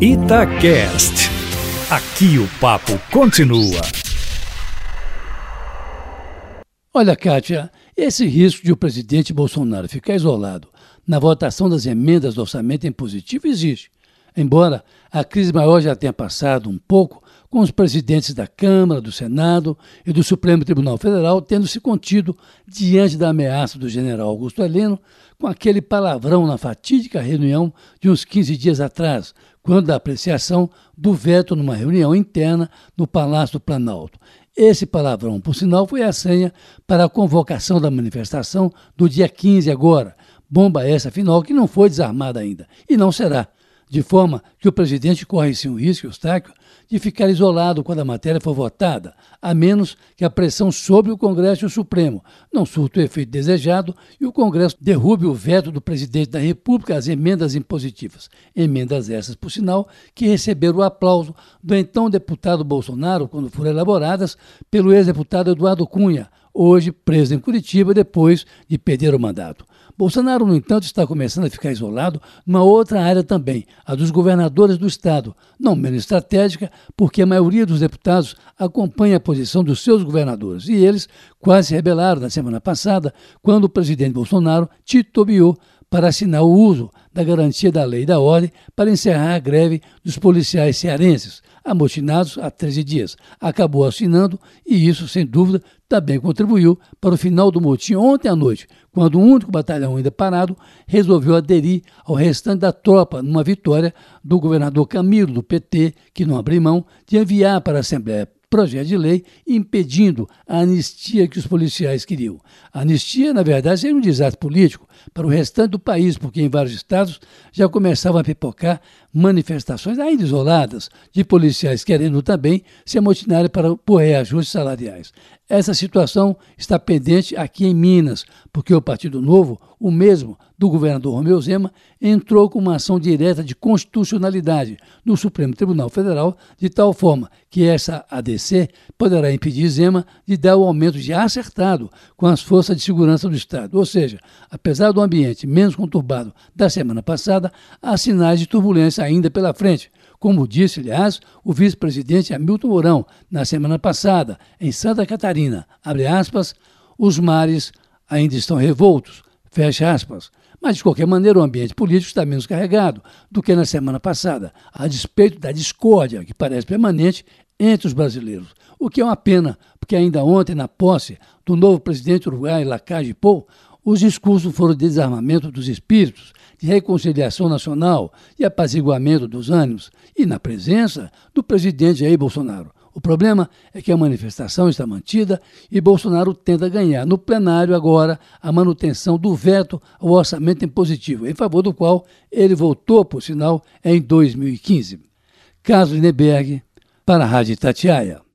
Itacast. Aqui o papo continua. Olha, Kátia, esse risco de o presidente Bolsonaro ficar isolado na votação das emendas do orçamento impositivo existe. Embora a crise maior já tenha passado um pouco, com os presidentes da Câmara, do Senado e do Supremo Tribunal Federal tendo se contido diante da ameaça do general Augusto Heleno com aquele palavrão na fatídica reunião de uns 15 dias atrás, quando da apreciação do veto numa reunião interna no Palácio do Planalto. Esse palavrão, por sinal, foi a senha para a convocação da manifestação do dia 15 agora. Bomba essa, afinal, que não foi desarmada ainda e não será de forma que o presidente corre sim o risco, Eustáquio, de ficar isolado quando a matéria for votada, a menos que a pressão sobre o Congresso e o Supremo não surta o efeito desejado e o Congresso derrube o veto do presidente da República às emendas impositivas. Emendas essas, por sinal, que receberam o aplauso do então deputado Bolsonaro quando foram elaboradas pelo ex-deputado Eduardo Cunha, hoje preso em Curitiba depois de perder o mandato. Bolsonaro, no entanto, está começando a ficar isolado numa outra área também, a dos governadores do Estado, não menos estratégica, porque a maioria dos deputados acompanha a posição dos seus governadores, e eles quase se rebelaram na semana passada, quando o presidente Bolsonaro titubeou para assinar o uso da garantia da lei e da ordem para encerrar a greve dos policiais cearenses, amotinados há 13 dias. Acabou assinando e isso, sem dúvida, também contribuiu para o final do motim ontem à noite, quando um único batalhão ainda parado resolveu aderir ao restante da tropa numa vitória do governador Camilo, do PT, que não abriu mão de enviar para a Assembleia projeto de lei impedindo a anistia que os policiais queriam. A anistia, na verdade, seria um desastre político para o restante do país, porque em vários estados já começavam a pipocar manifestações ainda isoladas de policiais querendo também se amotinarem para, por reajustes salariais. Essa situação está pendente aqui em Minas, porque o Partido Novo, o mesmo do governador Romeu Zema, entrou com uma ação direta de constitucionalidade no Supremo Tribunal Federal, de tal forma que essa ADC poderá impedir Zema de dar o aumento já acertado com as forças de segurança do Estado. Ou seja, apesar do ambiente menos conturbado da semana passada, há sinais de turbulência ainda pela frente, como disse, aliás, o vice-presidente Hamilton Mourão na semana passada, em Santa Catarina, aspas, os mares ainda estão revoltos, fecha aspas. Mas, de qualquer maneira, o ambiente político está menos carregado do que na semana passada, a despeito da discórdia que parece permanente entre os brasileiros. O que é uma pena, porque ainda ontem, na posse do novo presidente uruguai, Lacage Pou, os discursos foram de desarmamento dos espíritos, de reconciliação nacional e apaziguamento dos ânimos, e na presença do presidente Jair Bolsonaro. O problema é que a manifestação está mantida e Bolsonaro tenta ganhar no plenário agora a manutenção do veto ao orçamento impositivo, em favor do qual ele votou, por sinal, em 2015. Caso Lineberg, para a Rádio Tatiaia.